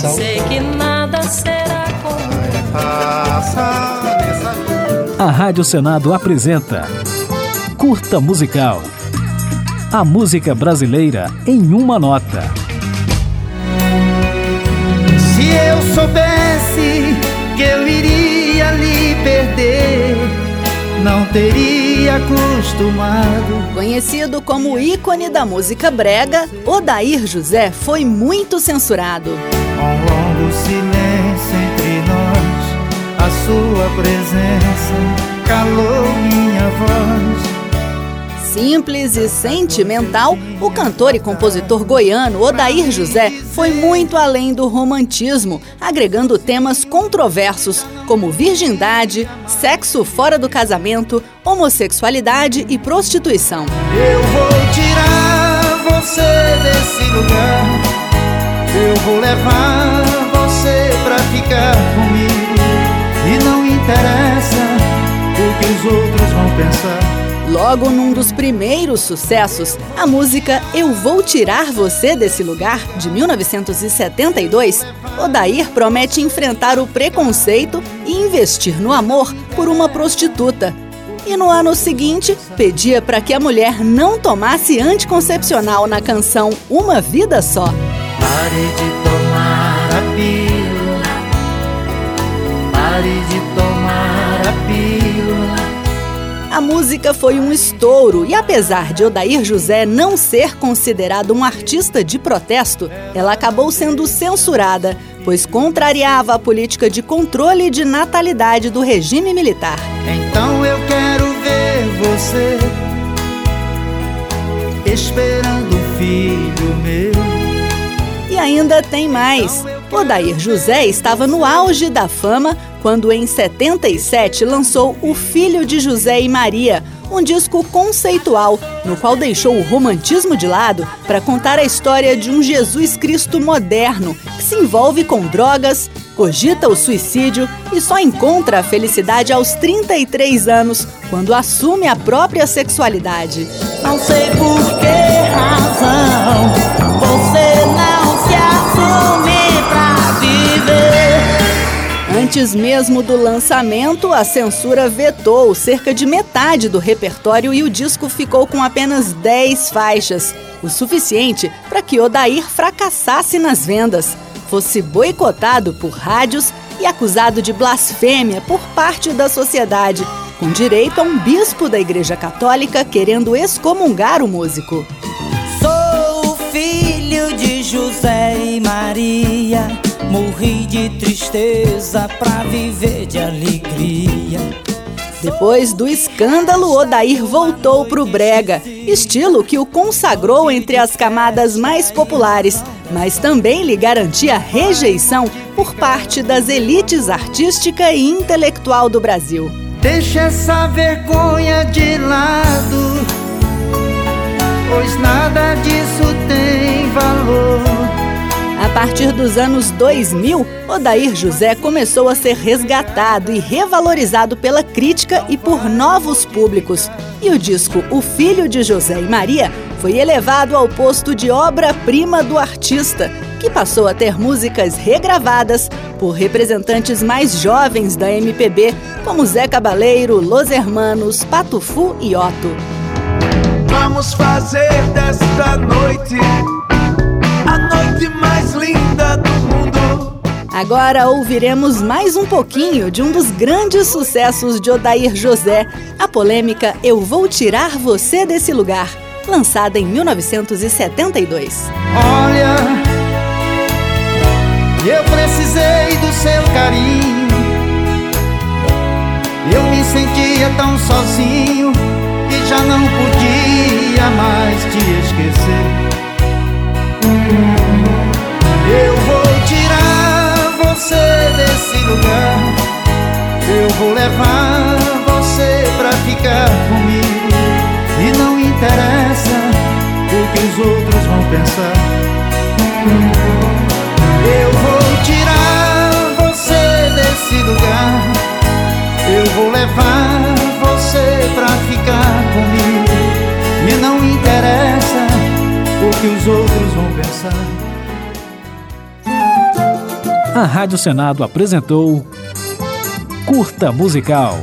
coração. Sei que nada será como A Rádio Senado apresenta Curta Musical. A música brasileira em uma nota. Se eu soubesse que eu iria lhe perder, não teria acostumado. Conhecido como ícone da música brega, Odair José foi muito censurado. Um longo silêncio entre nós, a sua presença calou minha voz. Simples e sentimental, o cantor e compositor goiano Odair José foi muito além do romantismo, agregando temas controversos como virgindade, sexo fora do casamento, homossexualidade e prostituição. Eu vou tirar você desse lugar. Vou levar você pra ficar comigo. E não interessa o que os outros vão pensar. Logo num dos primeiros sucessos, a música Eu Vou Tirar Você Desse Lugar, de 1972, Odair promete enfrentar o preconceito e investir no amor por uma prostituta. E no ano seguinte, pedia para que a mulher não tomasse anticoncepcional na canção Uma Vida Só. Pare de tomar a pílula. Pare de tomar a pílula. A música foi um estouro e, apesar de Odair José não ser considerado um artista de protesto, ela acabou sendo censurada, pois contrariava a política de controle de natalidade do regime militar. Então eu quero ver você esperando ainda tem mais. Odair José estava no auge da fama quando, em 77, lançou O Filho de José e Maria, um disco conceitual no qual deixou o romantismo de lado para contar a história de um Jesus Cristo moderno que se envolve com drogas, cogita o suicídio e só encontra a felicidade aos 33 anos, quando assume a própria sexualidade. Não sei por que razão pra viver. Antes mesmo do lançamento, a censura vetou cerca de metade do repertório e o disco ficou com apenas 10 faixas, o suficiente para que Odair fracassasse nas vendas, fosse boicotado por rádios e acusado de blasfêmia por parte da sociedade, com direito a um bispo da Igreja Católica querendo excomungar o músico. José e Maria. Morri de tristeza pra viver de alegria. Depois do escândalo, Odair voltou pro brega, estilo que o consagrou entre as camadas mais populares, mas também lhe garantia rejeição por parte das elites artística e intelectual do Brasil. Deixa essa vergonha de lado, pois nada disso tem valor. A partir dos anos 2000, Odair José começou a ser resgatado e revalorizado pela crítica e por novos públicos. E o disco O Filho de José e Maria foi elevado ao posto de obra-prima do artista, que passou a ter músicas regravadas por representantes mais jovens da MPB, como Zé Cabaleiro, Los Hermanos, Patufu e Otto. Vamos fazer desta noite a noite mais linda do mundo. Agora ouviremos mais um pouquinho de um dos grandes sucessos de Odair José, a polêmica Eu Vou Tirar Você Desse Lugar, lançada em 1972. Olha, eu precisei do seu carinho. Eu me sentia tão sozinho que já não podia mais te esquecer. Eu vou tirar você desse lugar. Eu vou levar você pra ficar comigo. E não interessa o que os outros vão pensar. Eu vou tirar você desse lugar. Eu vou levar que os outros vão pensar. A Rádio Senado apresentou Curta Musical.